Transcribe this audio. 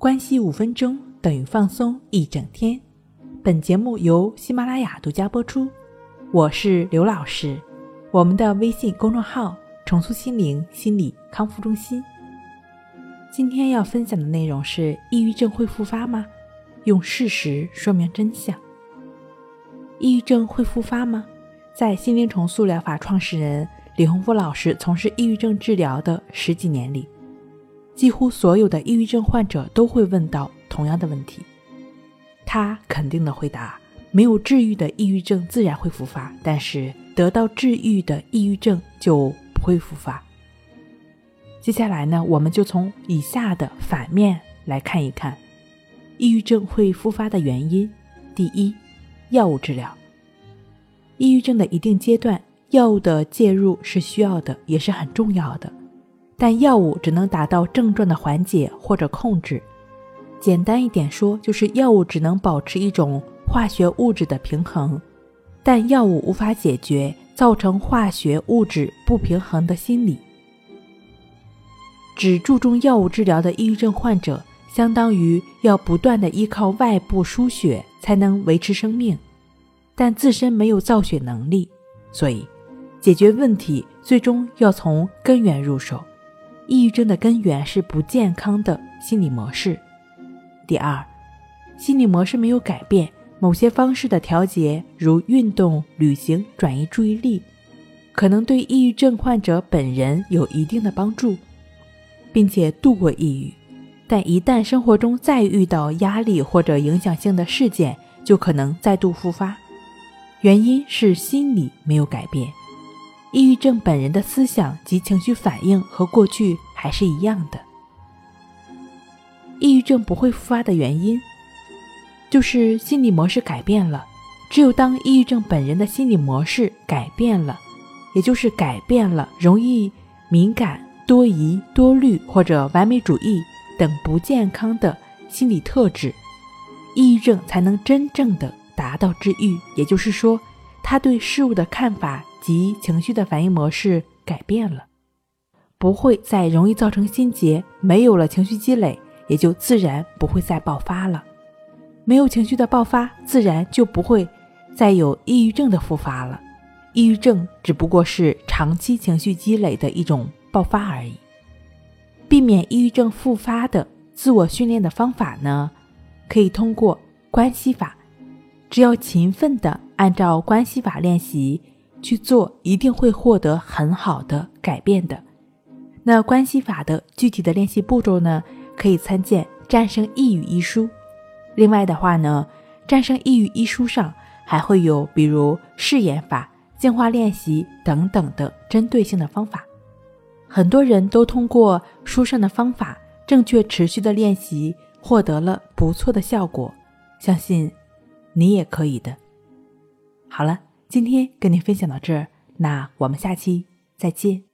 关系五分钟等于放松一整天。本节目由喜马拉雅独家播出。我是刘老师，我们的微信公众号“重塑心灵心理康复中心”。今天要分享的内容是：抑郁症会复发吗？用事实说明真相。抑郁症会复发吗？在心灵重塑疗法创始人李洪福老师从事抑郁症治疗的十几年里。几乎所有的抑郁症患者都会问到同样的问题，他肯定的回答：没有治愈的抑郁症自然会复发，但是得到治愈的抑郁症就不会复发。接下来呢，我们就从以下的反面来看一看，抑郁症会复发的原因。第一，药物治疗。抑郁症的一定阶段，药物的介入是需要的，也是很重要的。但药物只能达到症状的缓解或者控制。简单一点说，就是药物只能保持一种化学物质的平衡，但药物无法解决造成化学物质不平衡的心理。只注重药物治疗的抑郁症患者，相当于要不断的依靠外部输血才能维持生命，但自身没有造血能力，所以解决问题最终要从根源入手。抑郁症的根源是不健康的心理模式。第二，心理模式没有改变，某些方式的调节，如运动、旅行、转移注意力，可能对抑郁症患者本人有一定的帮助，并且度过抑郁。但一旦生活中再遇到压力或者影响性的事件，就可能再度复发。原因是心理没有改变。抑郁症本人的思想及情绪反应和过去还是一样的。抑郁症不会复发的原因，就是心理模式改变了。只有当抑郁症本人的心理模式改变了，也就是改变了容易敏感、多疑、多虑或者完美主义等不健康的心理特质，抑郁症才能真正的达到治愈。也就是说，他对事物的看法。及情绪的反应模式改变了，不会再容易造成心结，没有了情绪积累，也就自然不会再爆发了。没有情绪的爆发，自然就不会再有抑郁症的复发了。抑郁症只不过是长期情绪积累的一种爆发而已。避免抑郁症复发的自我训练的方法呢，可以通过关系法，只要勤奋的按照关系法练习。去做一定会获得很好的改变的。那关系法的具体的练习步骤呢？可以参见《战胜抑郁》一书。另外的话呢，《战胜抑郁》一书上还会有比如誓言法、净化练习等等的针对性的方法。很多人都通过书上的方法，正确持续的练习，获得了不错的效果。相信你也可以的。好了。今天跟您分享到这儿，那我们下期再见。